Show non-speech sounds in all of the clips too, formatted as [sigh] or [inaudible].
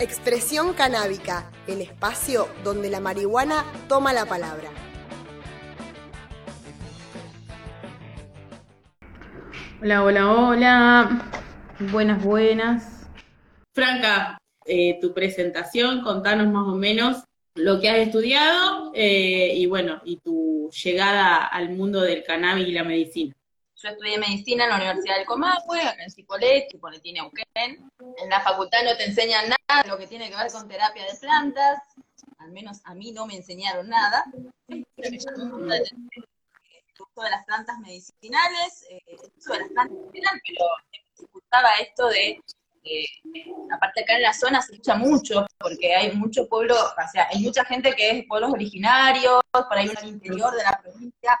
Expresión canábica, el espacio donde la marihuana toma la palabra. Hola, hola, hola. Buenas, buenas. Franca, eh, tu presentación, contanos más o menos lo que has estudiado eh, y bueno, y tu llegada al mundo del cannabis y la medicina. Yo estudié medicina en la Universidad del Comahue, acá en Cipolletti, Cipolletti Neuquén. En la facultad no te enseñan nada de lo que tiene que ver con terapia de plantas, al menos a mí no me enseñaron nada. Me el uso de las plantas medicinales, el uso de las plantas pero se escuchaba esto de, eh, aparte acá en la zona se escucha mucho, porque hay mucho pueblo, o sea, hay mucha gente que es pueblos originarios, por ahí en el interior de la provincia,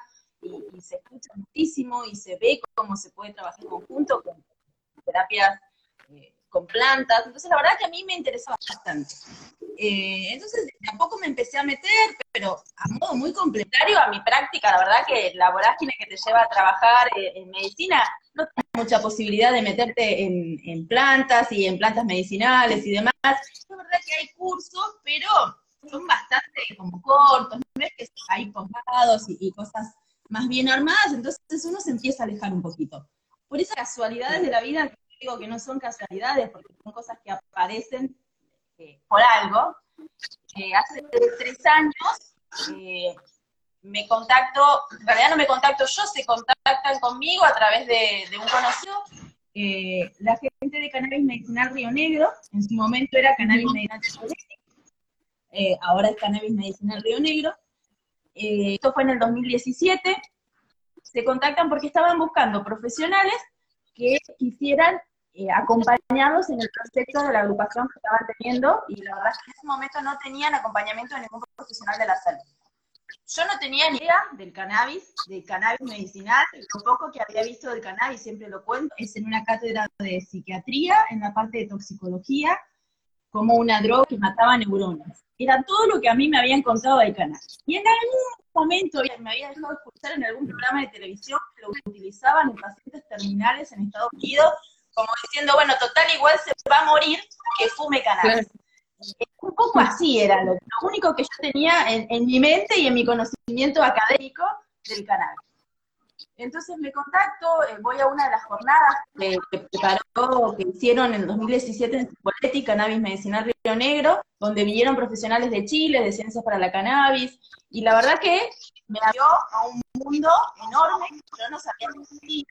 y, se escucha muchísimo y se ve cómo se puede trabajar en conjunto con terapias eh, con plantas. Entonces, la verdad que a mí me interesaba bastante. Eh, entonces, de a poco me empecé a meter, pero a modo muy complementario a mi práctica. La verdad que la vorágine que te lleva a trabajar eh, en medicina no tienes mucha posibilidad de meterte en, plantas y en plantas medicinales y demás. La verdad que hay cursos, pero son bastante como cortos, no que hay posgrados y cosas más bien armadas, entonces uno se empieza a alejar un poquito. Por esas casualidades de la vida, que digo que no son casualidades, porque son cosas que aparecen eh, por algo, eh, hace tres años eh, me contacto, en realidad no me contacto yo, se contactan conmigo a través de, de un conocido, la gente de Cannabis Medicinal Río Negro, en su momento era Cannabis Medicinal Chicoletti, eh, ahora es Cannabis Medicinal Río Negro, eh, esto fue en el 2017, se contactan porque estaban buscando profesionales que quisieran eh, acompañarlos en el proyecto de la agrupación que estaban teniendo, y la verdad es que en ese momento no tenían acompañamiento de ningún profesional de la salud. Yo no tenía ni idea del cannabis, del cannabis medicinal, lo poco que había visto del cannabis, siempre lo cuento, es en una cátedra de psiquiatría, en la parte de toxicología, como una droga que mataba neuronas. Era todo lo que a mí me habían contado del cannabis. Y en algún momento me había dejado escuchar en algún programa de televisión que lo utilizaban en pacientes terminales en Estados Unidos, como diciendo, bueno, total, igual se va a morir que fume cannabis. Un poco así era lo, único que yo tenía en, en mi mente y en mi conocimiento académico del cannabis. Entonces me contacto, eh, voy a una de las jornadas que, preparó, que hicieron en 2017 en Cipolletti, Cannabis Medicinal Río Negro, donde vinieron profesionales de Chile, de Ciencias para la Cannabis, y la verdad que me abrió a un mundo enorme que yo no sabía que existía.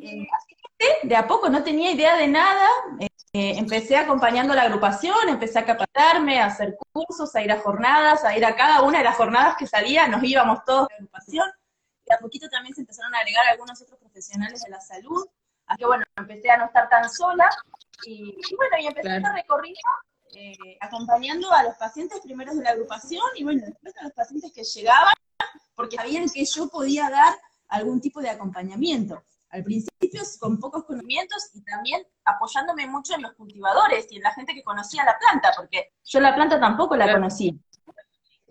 Eh, así que de a poco no tenía idea de nada, eh, eh, empecé acompañando la agrupación, empecé a capacitarme, a hacer cursos, a ir a jornadas, a ir a cada una de las jornadas que salía, nos íbamos todos de agrupación, y a poquito también se empezaron a agregar algunos otros profesionales de la salud, así que bueno, empecé a no estar tan sola, y, y bueno, y empecé Claro. este recorrido eh, acompañando a los pacientes primeros de la agrupación, y bueno, después a los pacientes que llegaban, porque sabían que yo podía dar algún tipo de acompañamiento. Al principio con pocos conocimientos y también apoyándome mucho en los cultivadores y en la gente que conocía la planta, porque yo la planta tampoco la Claro. conocía.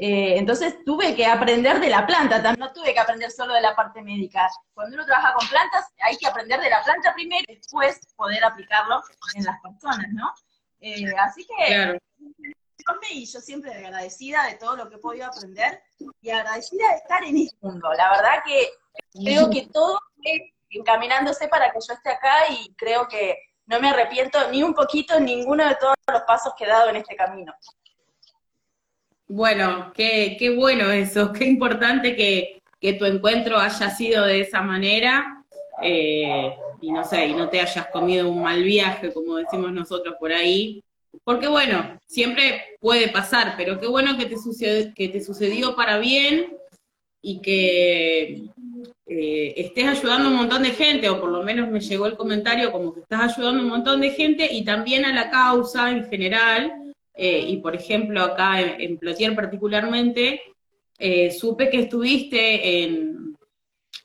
Eh, entonces tuve que aprender de la planta, también no tuve que aprender solo de la parte médica. Cuando uno trabaja con plantas, hay que aprender de la planta primero y después poder aplicarlo en las personas, ¿no? Eh, así que Claro. y yo siempre agradecida de todo lo que he podido aprender y agradecida de estar en este mundo. La verdad que creo que todo fue encaminándose para que yo esté acá y creo que no me arrepiento ni un poquito ninguno de todos los pasos que he dado en este camino. Bueno, qué, qué bueno eso, qué importante que, que tu encuentro haya sido de esa manera eh, y no sé, y no te hayas comido un mal viaje, como decimos nosotros por ahí. Porque bueno, siempre puede pasar, pero qué bueno que te sucedió, que te sucedió para bien y que eh, estés ayudando a un montón de gente, o por lo menos me llegó el comentario como que estás ayudando a un montón de gente y también a la causa en general, eh, y por ejemplo acá en, en Plotier particularmente, eh, supe que estuviste en,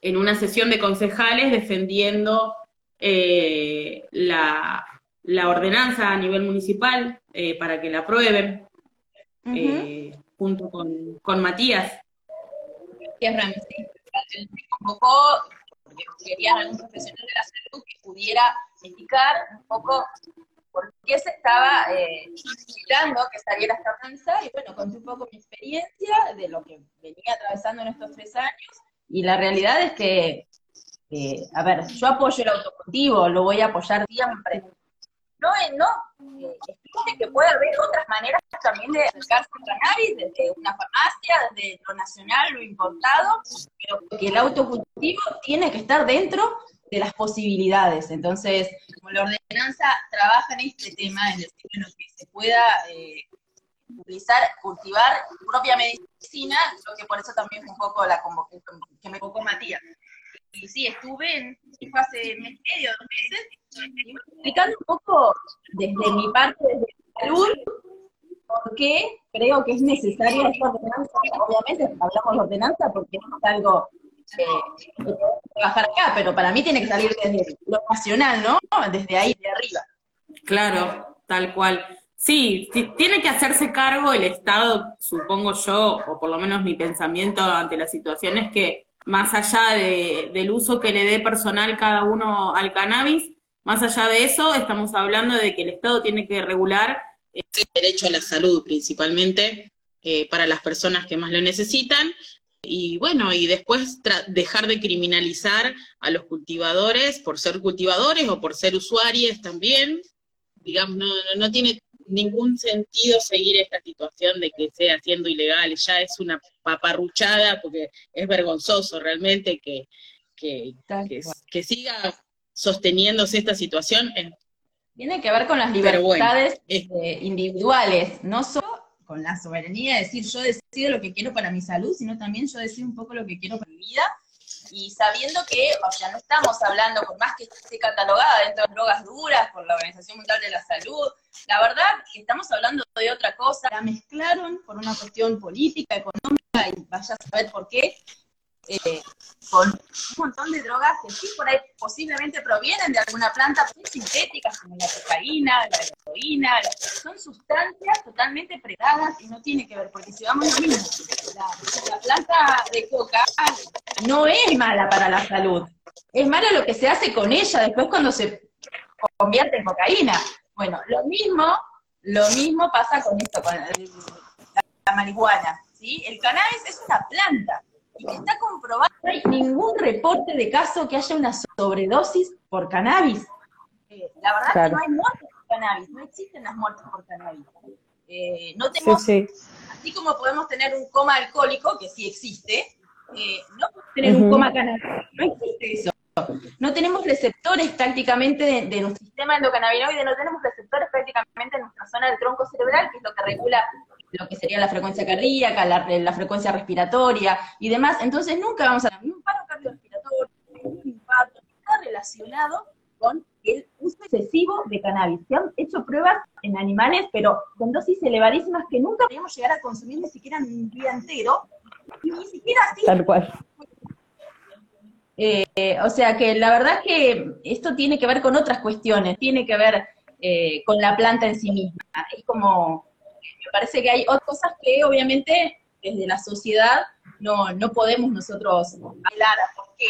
en, una sesión de concejales defendiendo la, la, ordenanza a nivel municipal para que la aprueben, junto con, con Matías. Matías me convocó porque quería algún profesional de la salud que pudiera indicar un poco por qué se estaba eh, necesitando que saliera esta prensa y bueno, conté un poco mi experiencia de lo que venía atravesando en estos tres años y la realidad es que, eh, a ver, yo apoyo el autocultivo, lo voy a apoyar siempre, no, no, eh, que puede haber otras maneras también de acercarse al cannabis, desde una farmacia, desde lo nacional, lo importado, pero que el autocultivo tiene que estar dentro de las posibilidades. Entonces, como la ordenanza trabaja en este tema, en el sentido que se pueda eh, utilizar, cultivar propia medicina, creo que por eso también un poco la que me convocó Matías. Y sí, estuve en, hace mes y medio, dos meses, explicando un poco desde mi parte, desde salud, por qué creo que es necesaria esta ordenanza. Obviamente hablamos de ordenanza porque es algo eh, trabajar acá, pero para mí tiene que salir desde lo nacional, ¿no? Desde ahí, de arriba. Claro, tal cual. Sí, tiene que hacerse cargo el Estado, supongo yo, o por lo menos mi pensamiento ante la situación es que más allá de, del uso que le dé personal cada uno al cannabis, más allá de eso, estamos hablando de que el Estado tiene que regular el derecho a la salud, principalmente eh, para las personas que más lo necesitan. Y bueno, y después dejar de criminalizar a los cultivadores por ser cultivadores o por ser usuarios también. Digamos, no, no tiene ningún sentido seguir esta situación de que sea siendo ilegal, ya es una paparruchada porque es vergonzoso realmente que, que, que, siga sosteniéndose esta situación. Tiene que ver con las libertades este, individuales, no solo con la soberanía de decir yo decido lo que quiero para mi salud, sino también yo decido un poco lo que quiero para mi vida. Y sabiendo que, o sea, no estamos hablando, por más que esté catalogada dentro de drogas duras por la Organización Mundial de la Salud, la verdad que estamos hablando de otra cosa, la mezclaron por una cuestión política, económica, y vaya a saber por qué, eh, con un montón de drogas que sí por ahí posiblemente provienen de alguna planta muy sintéticas como la cocaína, la heroína, son sustancias totalmente predadas y no tiene que ver, porque si vamos lo mismo, la, planta de coca no es mala para la salud, es malo lo que se hace con ella después cuando se convierte en cocaína. Bueno, lo mismo, lo mismo pasa con esto, con la, la marihuana, ¿sí? El cannabis es una planta, está comprobado, no hay ningún reporte de caso que haya una sobredosis por cannabis. Eh, la verdad es que no hay muertes por cannabis, no existen las muertes por cannabis. Eh, no tenemos, así como podemos tener un coma alcohólico, que sí existe, eh, no podemos tener un coma canábico, no existe eso. No tenemos receptores prácticamente de, de, nuestro sistema endocannabinoide, no tenemos receptores prácticamente en nuestra zona del tronco cerebral, que es lo que regula lo que sería la frecuencia cardíaca, la, frecuencia respiratoria y demás. Entonces nunca vamos a tener ni un paro cardiorrespiratorio, ni un infarto, está relacionado con el uso excesivo de cannabis. Se han hecho pruebas en animales, pero con dosis elevadísimas que nunca podríamos llegar a consumir ni siquiera en un día entero, y ni siquiera así. Tal cual. Eh, o sea que la verdad es que esto tiene que ver con otras cuestiones, tiene que ver eh, con la planta en sí misma. Es como parece que hay otras cosas que obviamente desde la sociedad no, no podemos nosotros hablar, porque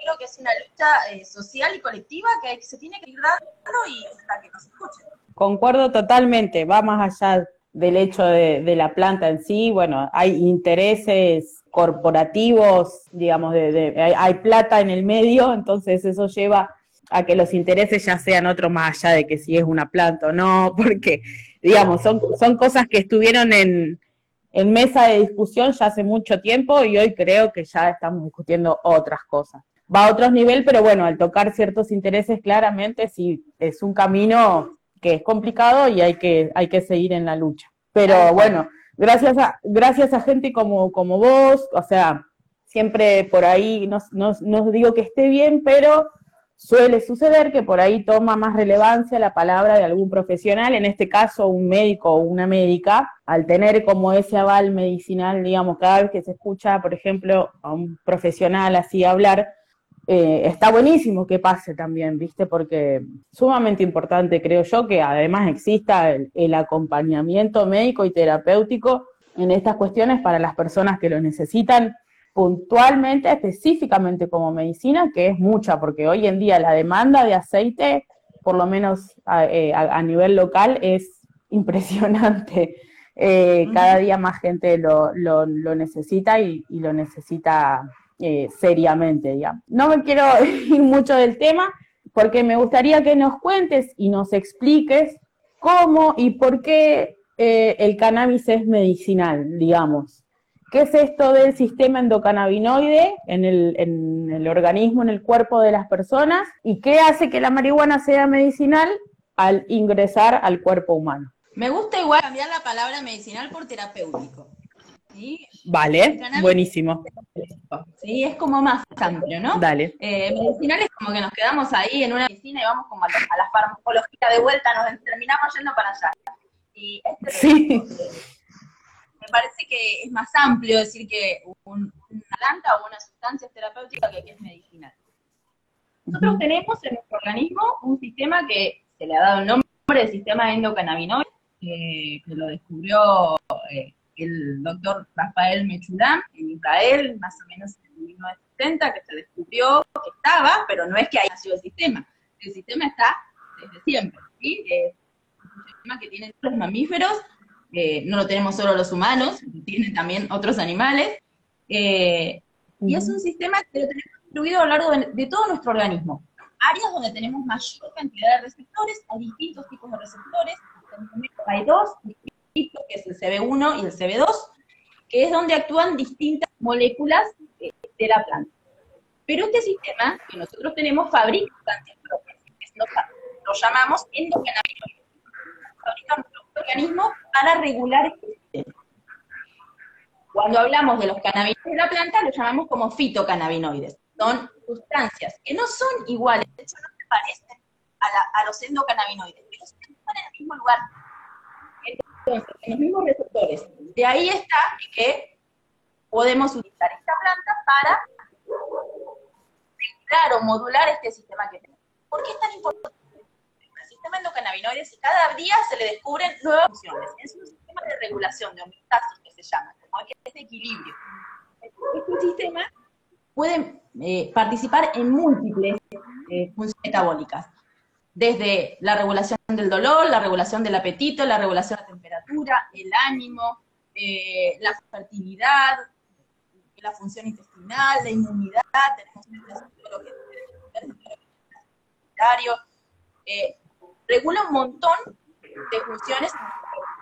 creo que es una lucha eh, social y colectiva que, se tiene que ir dando y hasta que nos escuchen. Concuerdo totalmente, va más allá del hecho de, la planta en sí, bueno, hay intereses corporativos, digamos, de, hay, hay, plata en el medio, entonces eso lleva a que los intereses ya sean otros más allá de que si es una planta o no, [laughs] porque digamos, son, son cosas que estuvieron en, en mesa de discusión ya hace mucho tiempo y hoy creo que ya estamos discutiendo otras cosas. Va a otros niveles, pero bueno, al tocar ciertos intereses claramente sí es un camino que es complicado y hay que, hay que seguir en la lucha. Pero bueno, gracias a, gracias a gente como, como vos, o sea, siempre por ahí, no, no, no digo que esté bien, pero suele suceder que por ahí toma más relevancia la palabra de algún profesional, en este caso un médico o una médica, al tener como ese aval medicinal, digamos, cada vez que se escucha, por ejemplo, a un profesional así hablar, eh, está buenísimo que pase también, ¿viste? Porque sumamente importante, creo yo, que además exista el, el acompañamiento médico y terapéutico en estas cuestiones para las personas que lo necesitan puntualmente, específicamente como medicina, que es mucha, porque hoy en día la demanda de aceite, por lo menos a, eh, a- a nivel local, es [laughs] impresionante. Eh, cada día más gente lo, lo- lo necesita y, y lo necesita eh, seriamente, digamos. No me quiero [laughs] ir mucho del tema, porque me gustaría que nos cuentes y nos expliques cómo y por qué eh, el cannabis es medicinal, digamos. ¿Qué es esto del sistema endocannabinoide en el, en el organismo, en el cuerpo de las personas? ¿Y qué hace que la marihuana sea medicinal al ingresar al cuerpo humano? Me gusta igual cambiar la palabra medicinal por terapéutico. ¿sí? Vale, buenísimo. Sí, es como más amplio, ¿no? Dale. Eh, medicinal es como que nos quedamos ahí en una medicina y vamos como a la, a la farmacología de vuelta, nos terminamos yendo para allá. Y este Sí. Me parece que es más amplio decir que un- una planta o una sustancia es terapéutica que, que es medicinal. Nosotros tenemos en nuestro organismo un sistema que se le ha dado el nombre de sistema endocannabinoide, eh, que lo descubrió eh, el doctor Rafael Mechulam en Israel, más o menos en 1970, que se descubrió que estaba, pero no es que ahí nació el sistema. El sistema está desde siempre, ¿sí? Es un sistema que tienen los mamíferos, eh, no lo tenemos solo los humanos, lo tienen también otros animales, eh, y es un sistema que lo tenemos distribuido a lo largo de, de todo nuestro organismo. Áreas donde tenemos mayor cantidad de receptores, hay distintos tipos de receptores, hay dos distintos, que es el CB1 y el CB2, que es donde actúan distintas moléculas eh, de la planta. Pero este sistema que nosotros tenemos fabrica sustancias propias, lo llamamos endocannabinoides. Fabrica nuestro organismo para regular este sistema. Cuando hablamos de los cannabinoides de la planta, los llamamos como fitocannabinoides. Son sustancias que no son iguales, de hecho no se parecen a, los endocannabinoides, pero se en el mismo lugar. Entonces, en los mismos receptores. De ahí está que podemos utilizar esta planta para regular o modular este sistema que tenemos. ¿Por qué es tan importante? Sistema endocannabinoides y cada día se le descubren nuevas funciones. Es un sistema de regulación, de homeostasis que se llama, como que es de equilibrio. Este sistema puede eh, participar en múltiples eh, funciones metabólicas, desde la regulación del dolor, la regulación del apetito, la regulación de la temperatura, el ánimo, eh, la fertilidad, la función intestinal, la inmunidad, tenemos el eh, regula un montón de funciones.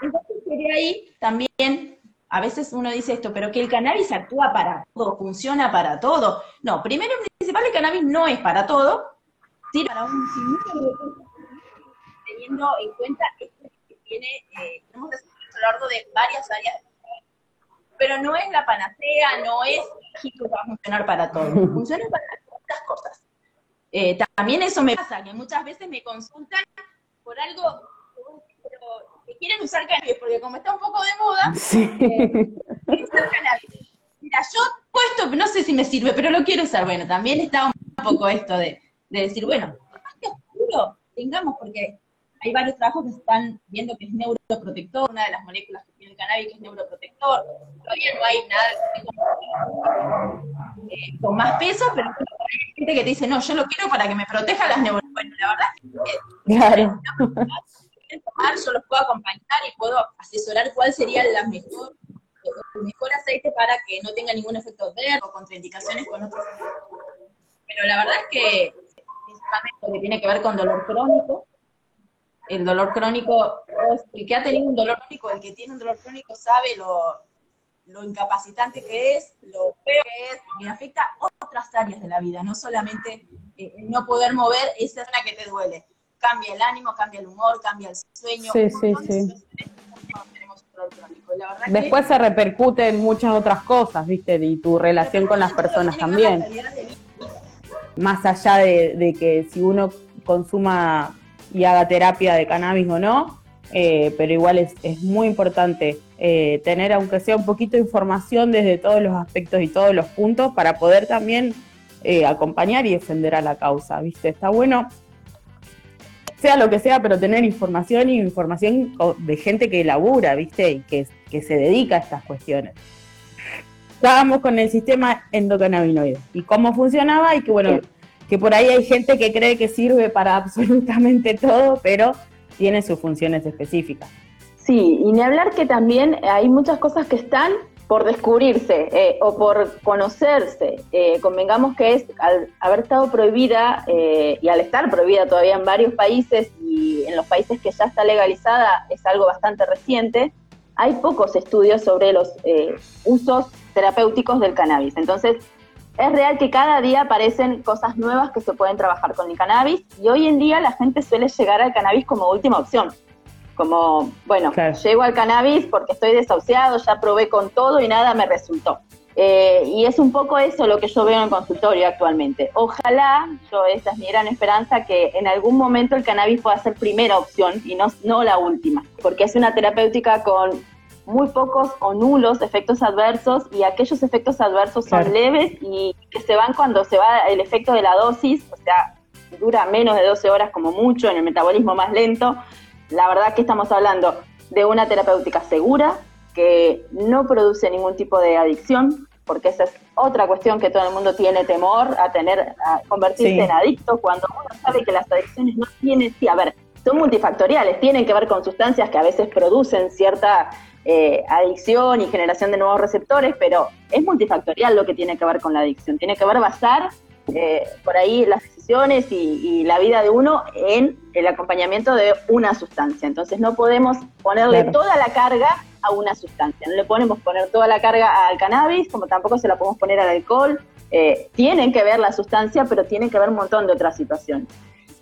Entonces, de ahí también, a veces uno dice esto, pero que el cannabis actúa para todo, funciona para todo. No, primero y principal, el cannabis no es para todo, sirve para un sinnúmero de cosas, teniendo en cuenta esto que tiene, eh, tenemos desarrollado a lo largo de varias áreas, pero no es la panacea, no es mágico que va a funcionar para todo, [laughs] funciona para otras cosas. Eh, también eso me pasa, que muchas veces me consultan por algo pero que quieren usar cannabis, porque como está un poco de moda, [laughs] Sí. quieren usar cannabis. Mira, yo puesto, no sé si me sirve, pero lo quiero usar. Bueno, también está un poco esto de, de decir, bueno, más que oscuro tengamos, porque hay varios trabajos que están viendo que es neuroprotector, una de las moléculas que tiene el cannabis que es neuroprotector. Todavía no hay nada eh, con más peso, pero hay gente que te dice, no, yo lo quiero para que me proteja las neuronas. Bueno, la verdad es que Claro. tomar, yo los puedo acompañar y puedo asesorar cuál sería la mejor, el mejor aceite para que no tenga ningún efecto adverso o contraindicaciones con otros. Pero la verdad es que principalmente lo que tiene que ver con dolor crónico, el dolor crónico, el que ha tenido un dolor crónico, el que tiene un dolor crónico sabe lo, lo incapacitante que es, lo feo que es, y afecta otras áreas de la vida, no solamente eh, no poder mover esa zona que te duele. Cambia el ánimo, cambia el humor, cambia el sueño. Sí, sí, de sí. crónico. después se repercute en muchas otras cosas, ¿viste? Y tu relación con las personas también. Más allá de, que si uno consuma y haga terapia de cannabis o no, eh, pero igual es, es muy importante eh, tener, aunque sea un poquito de información desde todos los aspectos y todos los puntos, para poder también eh, acompañar y defender a la causa, ¿viste? Está bueno sea lo que sea, pero tener información y información de gente que labura, ¿viste? Y que, que se dedica a estas cuestiones. Estábamos con el sistema endocannabinoide y cómo funcionaba y que, bueno, que por ahí hay gente que cree que sirve para absolutamente todo, pero tiene sus funciones específicas. Sí, y ni hablar que también hay muchas cosas que están por descubrirse eh, o por conocerse. Eh, convengamos que es al haber estado prohibida eh, y al estar prohibida todavía en varios países y en los países que ya está legalizada es algo bastante reciente, hay pocos estudios sobre los usos terapéuticos del cannabis. Entonces, es real que cada día aparecen cosas nuevas que se pueden trabajar con el cannabis y hoy en día la gente suele llegar al cannabis como última opción como, bueno, llego al cannabis porque estoy desahuciado, ya probé con todo y nada me resultó. Eh, y es un poco eso lo que yo veo en el consultorio actualmente. Ojalá, yo esa es mi gran esperanza, que en algún momento el cannabis pueda ser primera opción y no, no la última, porque es una terapéutica con muy pocos o nulos efectos adversos y aquellos efectos adversos son leves y que se van cuando se va el efecto de la dosis, o sea, dura menos de 12 horas como mucho en el metabolismo más lento, la verdad que estamos hablando de una terapéutica segura, que no produce ningún tipo de adicción, porque esa es otra cuestión que todo el mundo tiene temor a tener, a convertirse en adicto, cuando uno sabe que las adicciones no tienen, sí, a ver, son multifactoriales, tienen que ver con sustancias que a veces producen cierta eh, adicción y generación de nuevos receptores, pero es multifactorial lo que tiene que ver con la adicción, tiene que ver basar eh, por ahí las decisiones y, la vida de uno en el acompañamiento de una sustancia. Entonces no podemos ponerle toda la carga a una sustancia. No le podemos poner toda la carga al cannabis, como tampoco se la podemos poner al alcohol. Eh, tienen que ver la sustancia, pero tienen que ver un montón de otras situaciones.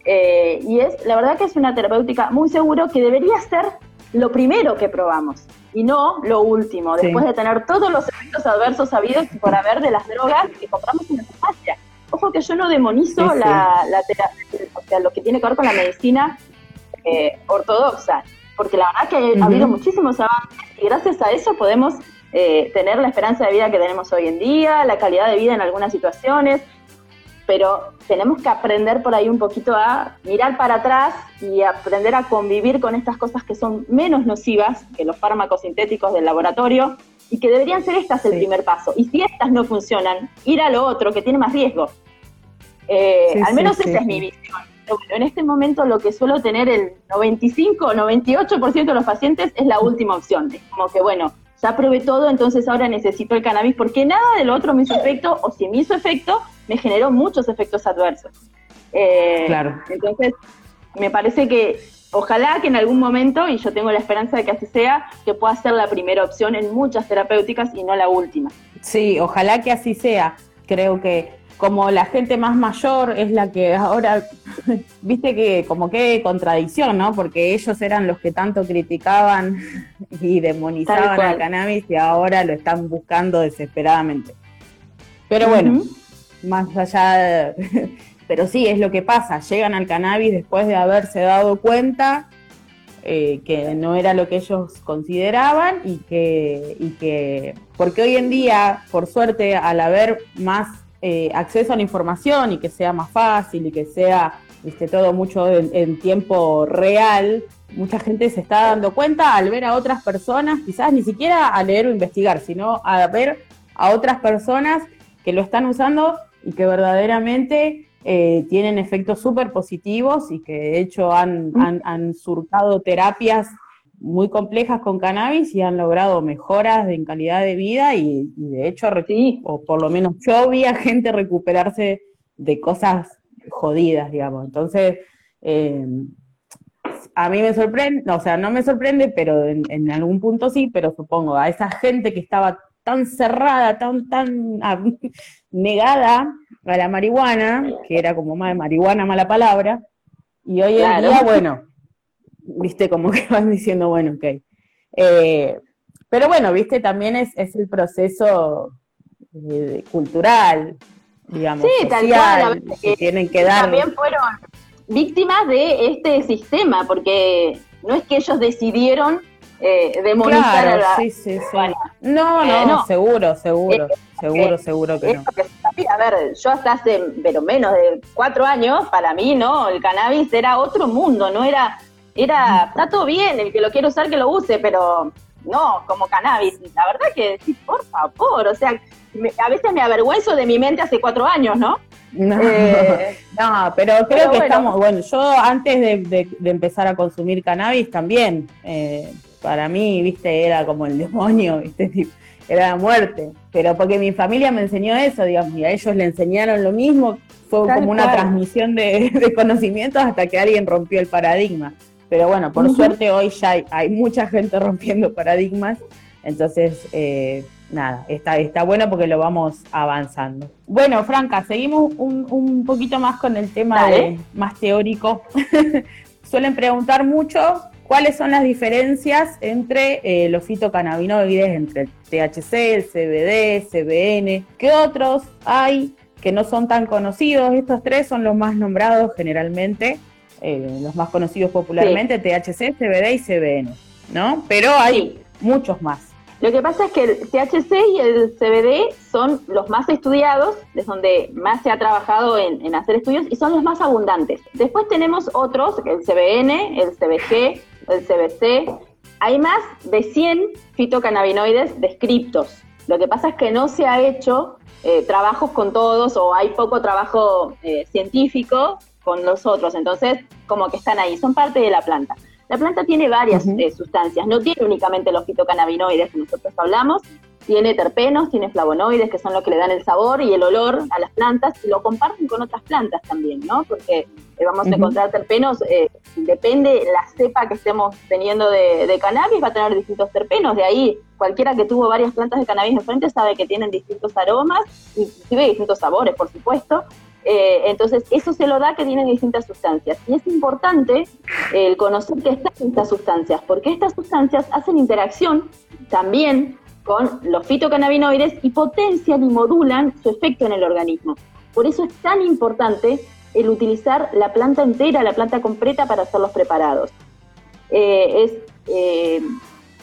Eh, y es, la verdad que es una terapéutica muy seguro que debería ser lo primero que probamos y no lo último, después de tener todos los efectos adversos habidos por haber de las drogas que compramos en la farmacia. Ojo que yo no demonizo La, o sea, lo que tiene que ver con la medicina eh, ortodoxa, porque la verdad que ha habido muchísimos avances y gracias a eso podemos eh, tener la esperanza de vida que tenemos hoy en día, la calidad de vida en algunas situaciones, pero tenemos que aprender por ahí un poquito a mirar para atrás y aprender a convivir con estas cosas que son menos nocivas que los fármacos sintéticos del laboratorio y que deberían ser estas el primer paso. Y si estas no funcionan, ir a lo otro que tiene más riesgo. Eh, al menos esa es mi visión. en este momento lo que suelo tener el 95 o 98% de los pacientes es la última opción. Es como que, bueno, ya probé todo, entonces ahora necesito el cannabis porque nada de lo otro me hizo efecto, o si me hizo efecto, me generó muchos efectos adversos. Eh, claro. Entonces, me parece que ojalá que en algún momento, y yo tengo la esperanza de que así sea, que pueda ser la primera opción en muchas terapéuticas y no la última. Sí, ojalá que así sea. Creo que como la gente más mayor es la que ahora, [laughs] viste que como que contradicción, ¿no? Porque ellos eran los que tanto criticaban [laughs] y demonizaban al cannabis y ahora lo están buscando desesperadamente. Pero bueno, más allá, [laughs] pero sí, es lo que pasa, llegan al cannabis después de haberse dado cuenta eh, que no era lo que ellos consideraban y que, y que, porque hoy en día, por suerte, al haber más eh, acceso a la información y que sea más fácil y que sea viste, todo mucho en, tiempo real, mucha gente se está dando cuenta al ver a otras personas, quizás ni siquiera a leer o investigar, sino a ver a otras personas que lo están usando y que verdaderamente eh, tienen efectos súper positivos y que de hecho han, han, surcado terapias muy complejas con cannabis y han logrado mejoras en calidad de vida y, de hecho, o por lo menos yo vi a gente recuperarse de cosas jodidas, digamos. Entonces, eh, a mí me sorprende, o sea, no me sorprende, pero en, en, algún punto sí, pero supongo a esa gente que estaba tan cerrada, tan, tan ah, [laughs] negada a la marihuana, que era como más de marihuana, mala palabra, y hoy en día, bueno, viste, como que [laughs] van diciendo, bueno, ok. Eh, pero bueno, viste, también es, es el proceso eh, cultural, digamos, Sí, tal social, cual, que eh, tienen que dar. También fueron víctimas de este sistema, porque no es que ellos decidieron eh, demonizar Claro, a la... sí, sí, sí. No, Eh, no, no. seguro, seguro, seguro, seguro que no. que. A ver, yo hasta hace, pero menos de cuatro años, para mí, ¿no? El cannabis era otro mundo, no era, era, está todo bien, el que lo quiere usar que lo use, pero no, como cannabis. La verdad que, sí, por favor, o sea, me- a veces me avergüenzo de mi mente hace cuatro años, ¿no? No, Eh, [laughs] no, pero creo pero que bueno. estamos, bueno, yo antes de, de- de empezar a consumir cannabis también, eh, para mí, viste, era como el demonio, viste, [laughs] era la muerte, pero porque mi familia me enseñó eso, digamos, y a ellos le enseñaron lo mismo, fue Tal como una cual. transmisión de, [laughs] de conocimientos hasta que alguien rompió el paradigma. Pero bueno, por suerte hoy ya hay, hay mucha gente [laughs] rompiendo paradigmas, entonces, eh, nada, está, está bueno porque lo vamos avanzando. Bueno, Franca, seguimos un, un poquito más con el tema de- más teórico. [laughs] Suelen preguntar mucho cuáles son las diferencias entre eh, los fitocannabinoides, entre el THC, el CBD, CBN, ¿qué otros hay que no son tan conocidos? Estos tres son los más nombrados generalmente, eh, los más conocidos popularmente, THC, CBD y CBN, ¿no? Pero hay Sí. muchos más. Lo que pasa es que el THC y el CBD son los más estudiados, es donde más se ha trabajado en, en hacer estudios y son los más abundantes. Después tenemos otros, el CBN, el CBG, el CBC. Hay más de 100 fitocannabinoides descriptos. Lo que pasa es que no se ha hecho eh, trabajos con todos o hay poco trabajo eh, científico con los otros. Entonces, como que están ahí, son parte de la planta. La planta tiene varias Ujú. eh, sustancias, no tiene únicamente los fitocannabinoides que nosotros hablamos, tiene terpenos, tiene flavonoides, que son los que le dan el sabor y el olor a las plantas, y lo comparten con otras plantas también, ¿no? Porque eh, vamos a Ujú. encontrar terpenos, eh, depende la cepa que estemos teniendo de, de cannabis, va a tener distintos terpenos, de ahí cualquiera que tuvo varias plantas de cannabis enfrente sabe que tienen distintos aromas, inclusive distintos sabores, por supuesto, eh, entonces, eso se lo da que tienen distintas sustancias. Y es importante el conocer que están estas sustancias, porque estas sustancias hacen interacción también con los fitocannabinoides y potencian y modulan su efecto en el organismo. Por eso es tan importante el utilizar la planta entera, la planta completa para hacer los preparados. Eh, es, eh,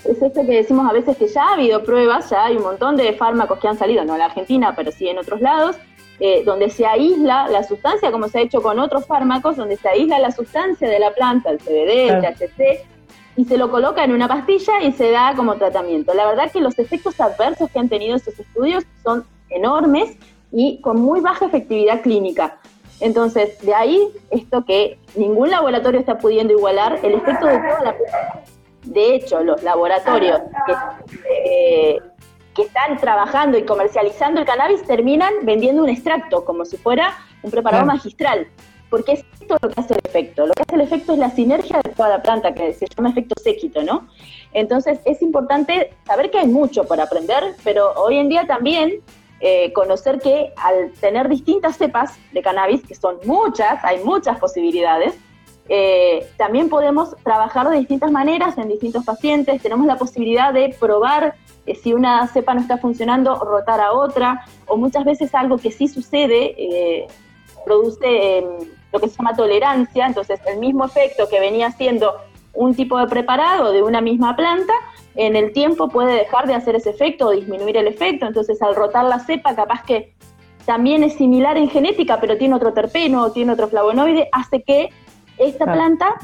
es esto que decimos a veces que ya ha habido pruebas, ya hay un montón de fármacos que han salido, no en la Argentina, pero sí en otros lados, eh, donde se aísla la sustancia, como se ha hecho con otros fármacos, donde se aísla la sustancia de la planta, el CBD, el THC, y se lo coloca en una pastilla y se da como tratamiento. La verdad que los efectos adversos que han tenido estos estudios son enormes y con muy baja efectividad clínica. Entonces, de ahí esto que ningún laboratorio está pudiendo igualar el efecto de toda la planta. De hecho, los laboratorios que, eh, que están trabajando y comercializando el cannabis terminan vendiendo un extracto como si fuera un preparado Claro. magistral. Porque es esto lo que hace el efecto. Lo que hace el efecto es la sinergia de toda la planta, que se llama efecto séquito, ¿no? Entonces es importante saber que hay mucho por aprender, pero hoy en día también eh, conocer que al tener distintas cepas de cannabis, que son muchas, hay muchas posibilidades, eh, también podemos trabajar de distintas maneras en distintos pacientes, tenemos la posibilidad de probar eh, si una cepa no está funcionando, rotar a otra, o muchas veces algo que sí sucede eh, produce eh, lo que se llama tolerancia, entonces el mismo efecto que venía haciendo un tipo de preparado de una misma planta, en el tiempo puede dejar de hacer ese efecto o disminuir el efecto, entonces al rotar la cepa capaz que también es similar en genética, pero tiene otro terpeno o tiene otro flavonoide, hace que esta Claro. planta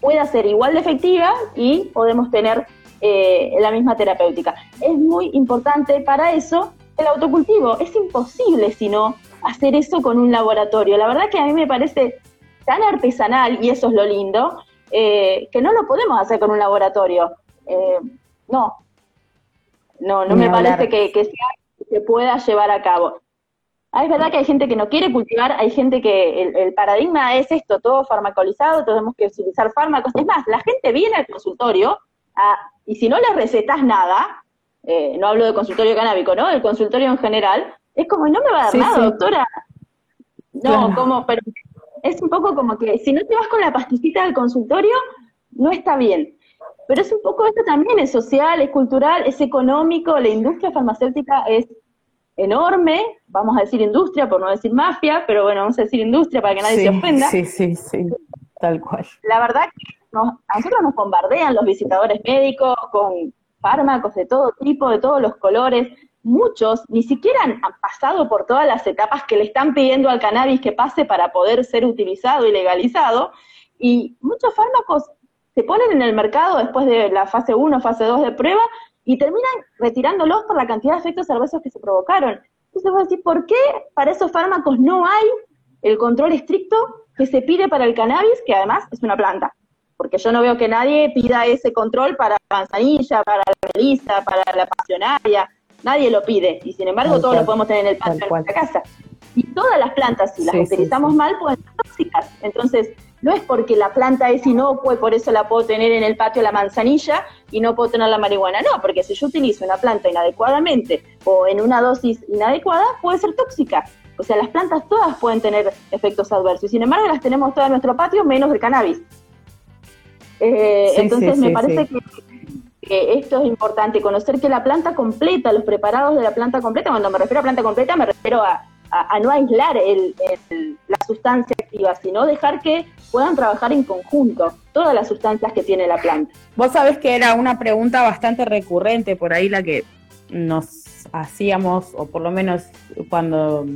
pueda ser igual de efectiva y podemos tener eh, la misma terapéutica. Es muy importante para eso el autocultivo. Es imposible si no hacer eso con un laboratorio. La verdad que a mí me parece tan artesanal, y eso es lo lindo, eh, que no lo podemos hacer con un laboratorio. Eh, no, no, no Ni me hablar. parece que, que sea- que se pueda llevar a cabo. Ah, es verdad que hay gente que no quiere cultivar, hay gente que el, el paradigma es esto, todo farmacolizado, tenemos que utilizar fármacos. Es más, la gente viene al consultorio a- y si no le recetas nada, eh, no hablo de consultorio canábico, ¿no? El consultorio en general, es como, no me va a dar Sí, nada, sí. doctora. No, Claro. como, pero es un poco como que si no te vas con la pastillita del consultorio, no está bien. Pero es un poco esto también, es social, es cultural, es económico, la industria farmacéutica es enorme, vamos a decir industria por no decir mafia, pero bueno, vamos a decir industria para que nadie se ofenda. Sí, sí, sí, tal cual. La verdad que nos, a nosotros nos bombardean los visitadores médicos con fármacos de todo tipo, de todos los colores. Muchos ni siquiera han pasado por todas las etapas que le están pidiendo al cannabis que pase para poder ser utilizado y legalizado. Y muchos fármacos se ponen en el mercado después de la fase 1, fase 2 de prueba y terminan retirándolos por la cantidad de efectos adversos que se provocaron. Entonces vos decís, ¿por qué para esos fármacos no hay el control estricto que se pide para el cannabis, que además es una planta? Porque yo no veo que nadie pida ese control para la manzanilla, para la melisa, para la pasionaria, nadie lo pide, y sin embargo todos lo podemos tener en el patio de nuestra casa. Y todas las plantas, si las utilizamos mal, pueden ser tóxicas. Entonces, no es porque la planta es inocua y por eso la puedo tener en el patio la manzanilla y no puedo tener la marihuana. No, porque si yo utilizo una planta inadecuadamente o en una dosis inadecuada, puede ser tóxica. O sea, las plantas todas pueden tener efectos adversos y sin embargo las tenemos todas en nuestro patio menos el cannabis. Eh, entonces me parece que que esto es importante, conocer que la planta completa, los preparados de la planta completa, cuando me refiero a planta completa me refiero a, no aislar la sustancia activa, sino dejar que puedan trabajar en conjunto todas las sustancias que tiene la planta. Vos sabés que era una pregunta bastante recurrente por ahí la que nos hacíamos, o por lo menos cuando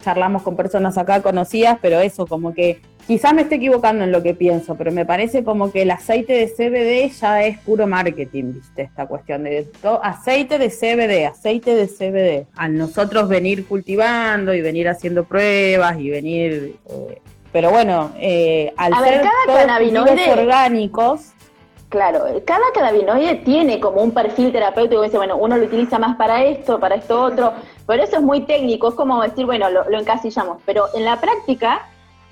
charlamos con personas acá conocidas, pero eso, como que Quizás me esté equivocando en lo que pienso, pero me parece como que el aceite de CBD ya es puro marketing, ¿viste? Esta cuestión de aceite de CBD, aceite de CBD. Al nosotros venir cultivando y venir haciendo pruebas y venir. Eh, pero bueno, eh, al ser cannabinoide orgánicos. Claro, cada cannabinoide tiene como un perfil terapéutico dice, bueno, uno lo utiliza más para esto, para esto otro, pero eso es muy técnico, es como decir, bueno, lo encasillamos, pero en la práctica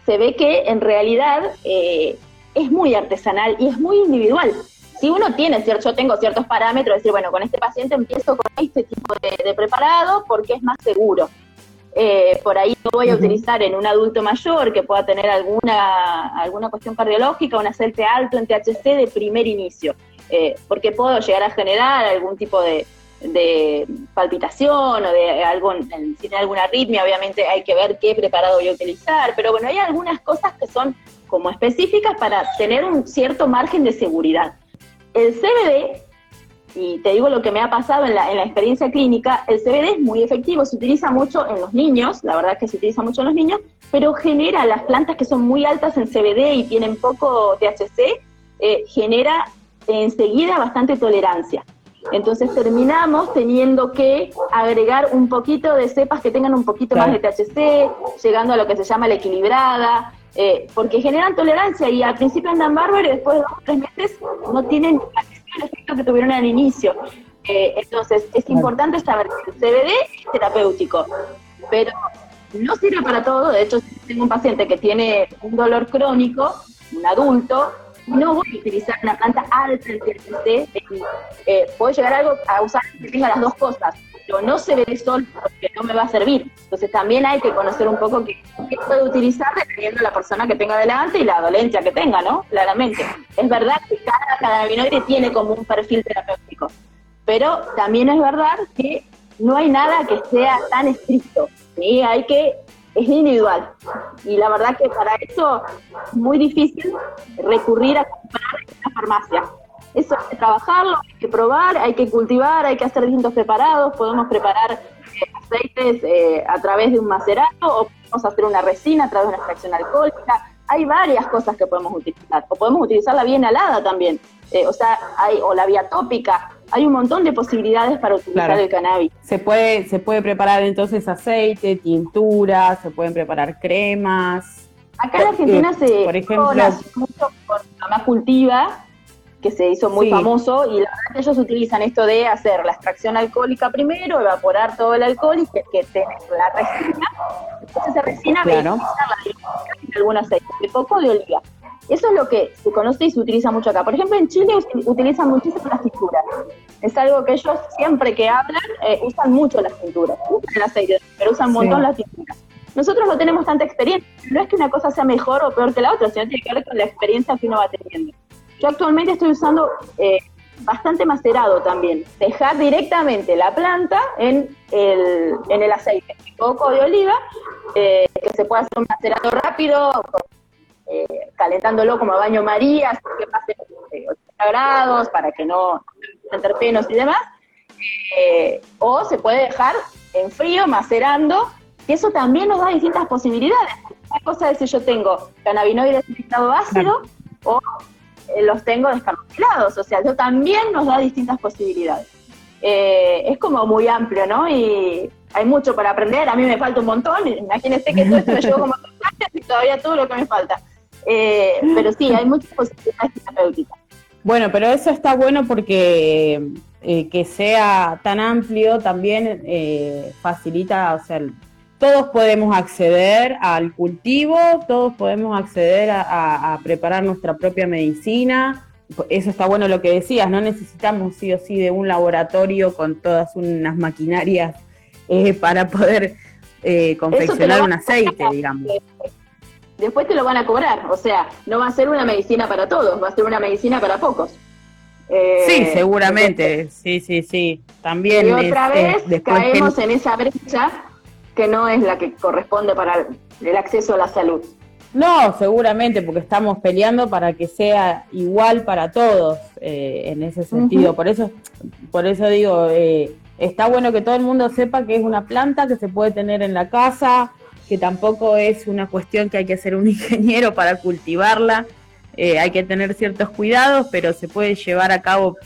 se ve que en realidad eh, es muy artesanal y es muy individual. Si uno tiene, cierto, yo tengo ciertos parámetros, decir, bueno, con este paciente empiezo con este tipo de, preparado porque es más seguro. Eh, por ahí no voy a utilizar en un adulto mayor que pueda tener alguna, alguna cuestión cardiológica, un aceite alto en THC de primer inicio, eh, porque puedo llegar a generar algún tipo de, de palpitación o de algún, si tiene alguna arritmia, obviamente hay que ver qué preparado voy a utilizar, pero bueno, hay algunas cosas que son como específicas para tener un cierto margen de seguridad. El CBD, y te digo lo que me ha pasado en la, en la experiencia clínica, el CBD es muy efectivo, se utiliza mucho en los niños, la verdad es que se utiliza mucho en los niños, pero genera las plantas que son muy altas en CBD y tienen poco THC, eh, genera enseguida bastante tolerancia. Entonces terminamos teniendo que agregar un poquito de cepas que tengan un poquito más de THC, llegando a lo que se llama la equilibrada, eh, porque generan tolerancia y al principio andan bárbaros y después de dos o tres meses no tienen el efecto que tuvieron al inicio. Eh, entonces es importante saber que el CBD es terapéutico, pero no sirve para todo. De hecho, si tengo un paciente que tiene un dolor crónico, un adulto, no voy a utilizar una planta alta en THC, eh, puedo llegar a, algo, a usar que tenga las dos cosas, pero no se ve de sol porque no me va a servir. Entonces también hay que conocer un poco qué, puede utilizar dependiendo de la persona que tenga delante y la dolencia que tenga, ¿no? Claramente. Es verdad que cada cannabinoide tiene como un perfil terapéutico, pero también es verdad que no hay nada que sea tan estricto. ¿sí? Hay que es individual. Y la verdad que para eso es muy difícil recurrir a comprar en farmacia. Eso hay que trabajarlo, hay que probar, hay que cultivar, hay que hacer distintos preparados. Podemos preparar eh, aceites eh, a través de un macerato o podemos hacer una resina a través de una extracción alcohólica. Hay varias cosas que podemos utilizar. O podemos utilizar la vía inhalada también. Eh, o sea, hay, o la vía tópica hay un montón de posibilidades para utilizar el cannabis. Se puede, se puede preparar entonces aceite, tintura, se pueden preparar cremas. Acá en Argentina se por ejemplo, mucho con Mamá Cultiva, que se hizo muy famoso, y la verdad que ellos utilizan esto de hacer la extracción alcohólica primero, evaporar todo el alcohol y que, que la resina, entonces esa resina claro. en algún aceite, de coco de oliva. Eso es lo que se conoce y se utiliza mucho acá. Por ejemplo, en Chile utilizan muchísimo las tinturas. Es algo que ellos siempre que hablan eh, usan mucho las tinturas. Usan el aceite, pero usan un montón las tinturas. Nosotros no tenemos tanta experiencia. No es que una cosa sea mejor o peor que la otra, sino tiene que ver con la experiencia que uno va teniendo. Yo actualmente estoy usando eh, bastante macerado también. Dejar directamente la planta en el, en el aceite de coco de oliva, eh, que se puede hacer un macerado rápido, eh, calentándolo como baño María, que pase 80 grados para que no terpenos y demás. o se puede dejar en frío, macerando, y eso también nos da distintas posibilidades. Una cosa es si yo tengo cannabinoides en estado ácido o los tengo descarboxilados, o sea, eso también nos da distintas posibilidades. Eh, es como muy amplio, ¿no? Y hay mucho para aprender, a mí me falta un montón, imagínense que todo esto me llevo como dos años y todavía todo lo que me falta. Eh, pero sí, hay muchas posibilidades terapéuticas. Bueno, pero eso está bueno porque que sea tan amplio también facilita, o sea, todos podemos acceder al cultivo, todos podemos acceder a, preparar nuestra propia medicina. Eso está bueno lo que decías, no necesitamos sí o sí de un laboratorio con todas unas maquinarias eh, para poder eh, confeccionar un aceite, digamos. Después te lo van a cobrar, o sea, no va a ser una medicina para todos, va a ser una medicina para pocos. Eh, sí, seguramente, sí, sí, sí. También. Y otra vez caemos en esa brecha que no es la que corresponde para el acceso a la salud. No, seguramente, porque estamos peleando para que sea igual para todos eh, en ese sentido. Por eso, por eso digo, eh, está bueno que todo el mundo sepa que es una planta que se puede tener en la casa, que tampoco es una cuestión que hay que ser un [laughs] ingeniero para cultivarla. Eh, hay que tener ciertos cuidados, pero se puede llevar a cabo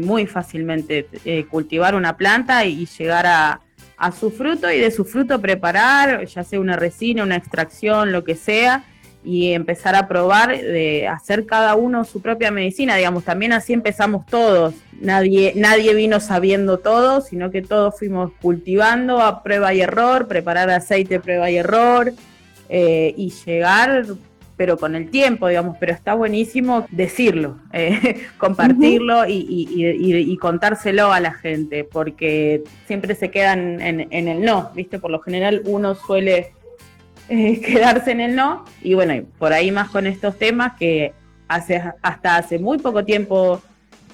muy fácilmente cultivar una planta y llegar a, a su fruto y de su fruto preparar, ya sea una resina, una extracción, lo que sea, y empezar a probar de hacer cada uno su propia medicina, digamos, también así empezamos todos. Nadie, nadie vino sabiendo todo, sino que todos fuimos cultivando a prueba y error, preparar aceite prueba y error, eh, y llegar pero con el tiempo, digamos, pero está buenísimo decirlo, eh, [laughs] compartirlo y, contárselo a la gente, porque siempre se quedan en, el no, ¿viste? Por lo general uno suele eh, [laughs] quedarse en el no, y bueno, por ahí más con estos temas que hace, hasta hace muy poco tiempo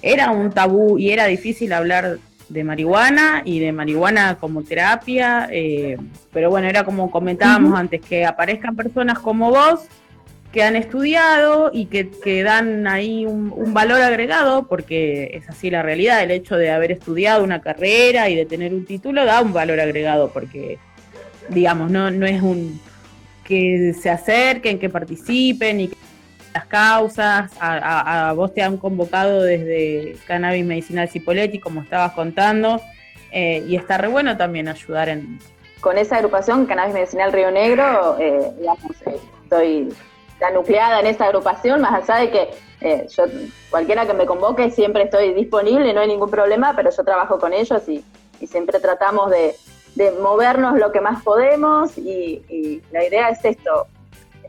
era un tabú y era difícil hablar de marihuana y de marihuana como terapia, eh, pero bueno, era como comentábamos antes, que aparezcan personas como vos que han estudiado y que, dan ahí un, valor agregado, porque es así la realidad, el hecho de haber estudiado una carrera y de tener un título da un valor agregado, porque, digamos, no, no es un que se acerquen, que participen y que las causas, a, vos te han convocado desde Cannabis Medicinal Cipolletti, como estabas contando, eh, y está re bueno también ayudar en... Con esa agrupación, Cannabis Medicinal Río Negro, eh, digamos, eh, estoy la nucleada en esa agrupación, más allá de que eh, yo, cualquiera que me convoque, siempre estoy disponible, no hay ningún problema, pero yo trabajo con ellos y, siempre tratamos de, movernos lo que más podemos y, la idea es esto,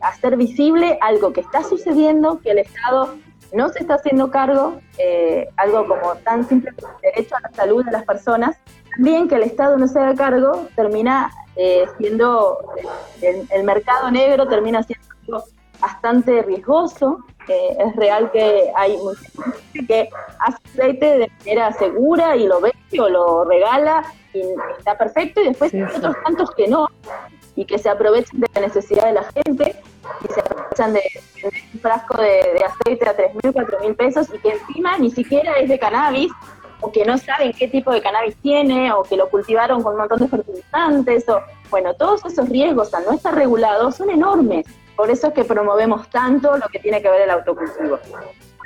hacer visible algo que está sucediendo, que el Estado no se está haciendo cargo, eh, algo como tan simple como el derecho a la salud de las personas, también que el Estado no se haga cargo, termina eh, siendo, el, el mercado negro termina siendo bastante riesgoso. Eh, es real que hay mucha gente que hace aceite de manera segura y lo vende o lo regala y está perfecto y después hay otros tantos que no y que se aprovechan de la necesidad de la gente y se aprovechan de, un frasco de, aceite a 3.000, 4.000 pesos y que encima ni siquiera es de cannabis o que no saben qué tipo de cannabis tiene o que lo cultivaron con un montón de fertilizantes o bueno, todos esos riesgos al no estar regulados son enormes por eso es que promovemos tanto lo que tiene que ver el autocultivo.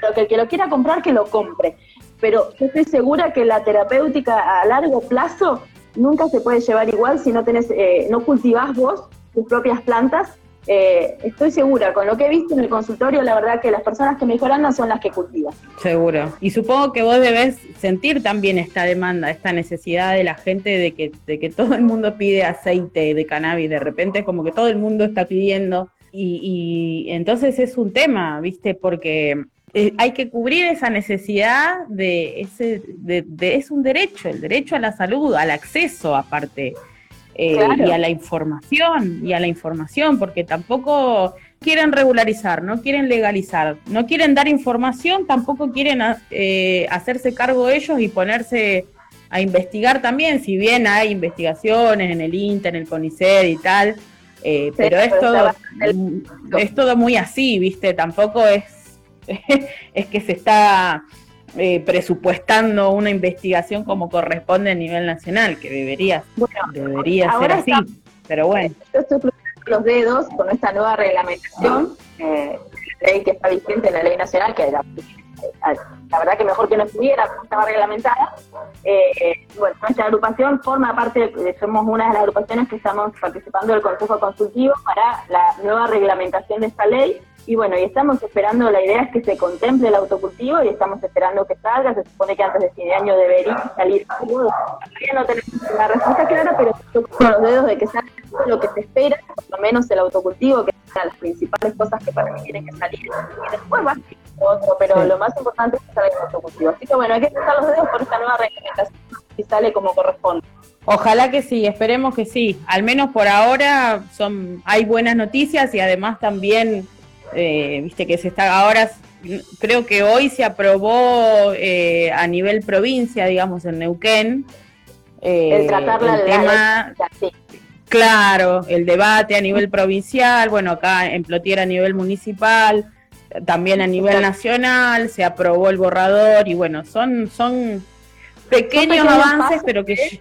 Lo que el que lo quiera comprar, que lo compre. Pero yo estoy segura que la terapéutica a largo plazo nunca se puede llevar igual si no tenés, eh, no cultivás vos tus propias plantas. Eh, estoy segura, con lo que he visto en el consultorio, la verdad que las personas que mejoran no son las que cultivan. Seguro. Y supongo que vos debes sentir también esta demanda, esta necesidad de la gente de que, de que todo el mundo pide aceite de cannabis. De repente como que todo el mundo está pidiendo y, entonces es un tema, ¿viste? Porque eh, hay que cubrir esa necesidad de ese, de, es un derecho, el derecho a la salud, al acceso aparte, eh, y a la información, y a la información, porque tampoco quieren regularizar, no quieren legalizar, no quieren dar información, tampoco quieren eh, hacerse cargo ellos y ponerse a investigar también, si bien hay investigaciones en el INTA, en el CONICET y tal, eh, pero es todo, es todo muy así, ¿viste? Tampoco es, [laughs] es que se está eh, presupuestando una investigación como corresponde a nivel nacional, que debería, debería ser así, pero bueno. Yo estoy los dedos con esta nueva reglamentación, eh, ley que está vigente en la ley nacional, que la, la verdad que mejor que no estuviera, porque estaba reglamentada. Eh, bueno, nuestra agrupación forma parte, somos una de las agrupaciones que estamos participando del Consejo Consultivo para la nueva reglamentación de esta ley. Y bueno, y estamos esperando, la idea es que se contemple el autocultivo y estamos esperando que salga, se supone que antes de fin de año debería salir todavía no tenemos una respuesta clara, pero con los dedos de que salga lo que se espera, por lo menos el autocultivo, que son las principales cosas que para mí tienen que salir, y después va otro, pero lo más importante es que salga el autocultivo. Así que bueno, hay que cruzar los dedos por esta nueva reglamentación y sale como corresponde. Ojalá que sí, esperemos que sí. Al menos por ahora son hay buenas noticias y además también eh, viste que se está ahora, creo que hoy se aprobó eh, a nivel provincia, digamos, en Neuquén. Eh, el tratar la, tema, Claro, el debate a nivel provincial, bueno, acá en Plotier a nivel municipal, también a nivel nacional, se aprobó el borrador y bueno, son, son pequeños, avances, pero que...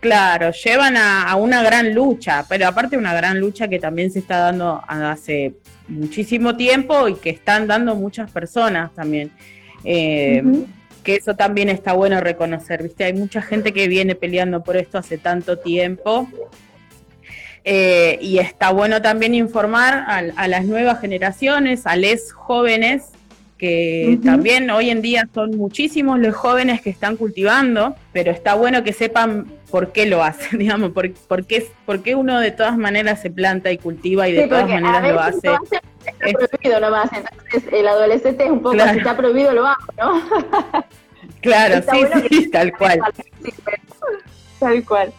Claro, llevan a, a, una gran lucha, pero aparte una gran lucha que también se está dando hace muchísimo tiempo y que están dando muchas personas también. Eh, que eso también está bueno reconocer, ¿viste? Hay mucha gente que viene peleando por esto hace tanto tiempo. Eh, y está bueno también informar a, las nuevas generaciones, a los jóvenes, que también hoy en día son muchísimos los jóvenes que están cultivando, pero está bueno que sepan por qué lo hacen, [laughs] digamos, por, por, qué, por qué uno de todas maneras se planta y cultiva y de todas maneras lo hace. Está prohibido nomás, entonces el adolescente es un poco, si está prohibido lo hago, ¿no? claro, [laughs] sí, sí, tal cual. [laughs] Tal cual.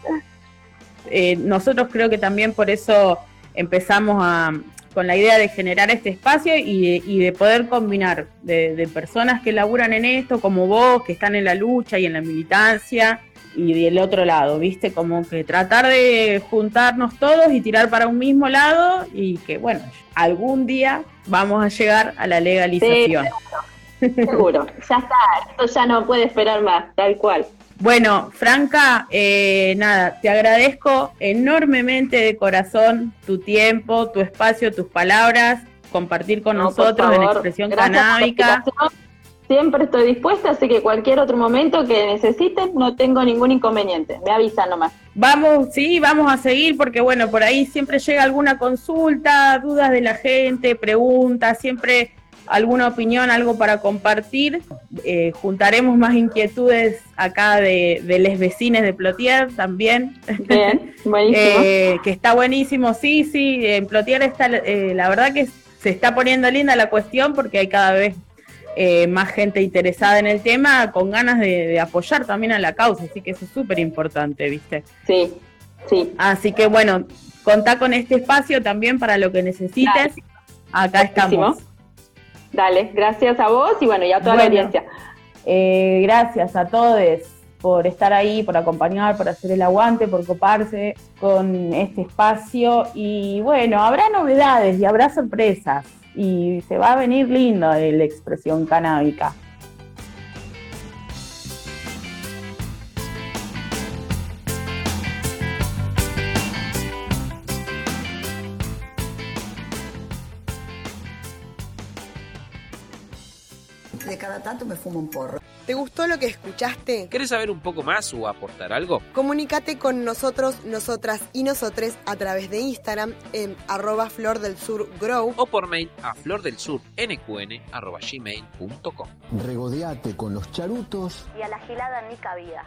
Eh, nosotros creo que también por eso empezamos a, con la idea de generar este espacio y de, y de poder combinar de, de, personas que laburan en esto, como vos, que están en la lucha y en la militancia, y del otro lado, ¿viste? Como que tratar de juntarnos todos y tirar para un mismo lado y que, bueno, algún día vamos a llegar a la legalización. [laughs] seguro. ya está, esto ya no puede esperar más, tal cual. Bueno, Franca, eh, nada, te agradezco enormemente de corazón tu tiempo, tu espacio, tus palabras, compartir con nosotros en Expresión Canábica. Siempre estoy dispuesta, así que cualquier otro momento que necesiten, no tengo ningún inconveniente. Me avisan nomás. Vamos, sí, vamos a seguir porque, bueno, por ahí siempre llega alguna consulta, dudas de la gente, preguntas, siempre alguna opinión, algo para compartir. Eh, juntaremos más inquietudes acá de, de les vecines de Plotier también. Bien, [laughs] buenísimo. eh, que está buenísimo, sí, sí, en Plotier está, eh, la verdad que se está poniendo linda la cuestión porque hay cada vez eh, más gente interesada en el tema, con ganas de, de, apoyar también a la causa, así que eso es súper importante, ¿viste? Sí, sí. Así que bueno, contá con este espacio también para lo que necesites. Acá estamos. Dale, gracias a vos y bueno, y a toda bueno, la audiencia. Eh, gracias a todos por estar ahí, por acompañar, por hacer el aguante, por coparse con este espacio. Y bueno, habrá novedades y habrá sorpresas. Y se va a venir lindo la expresión canábica. Cada tanto me fumo un porro. ¿Te gustó lo que escuchaste? ¿Querés saber un poco más o aportar algo? Comunicate con nosotros, nosotras y nosotres a través de Instagram en arroba flor del sur grow o por mail a flordelsurnqn arroba gmail.com. Regodeate con los charutos y a la gilada ni cabida.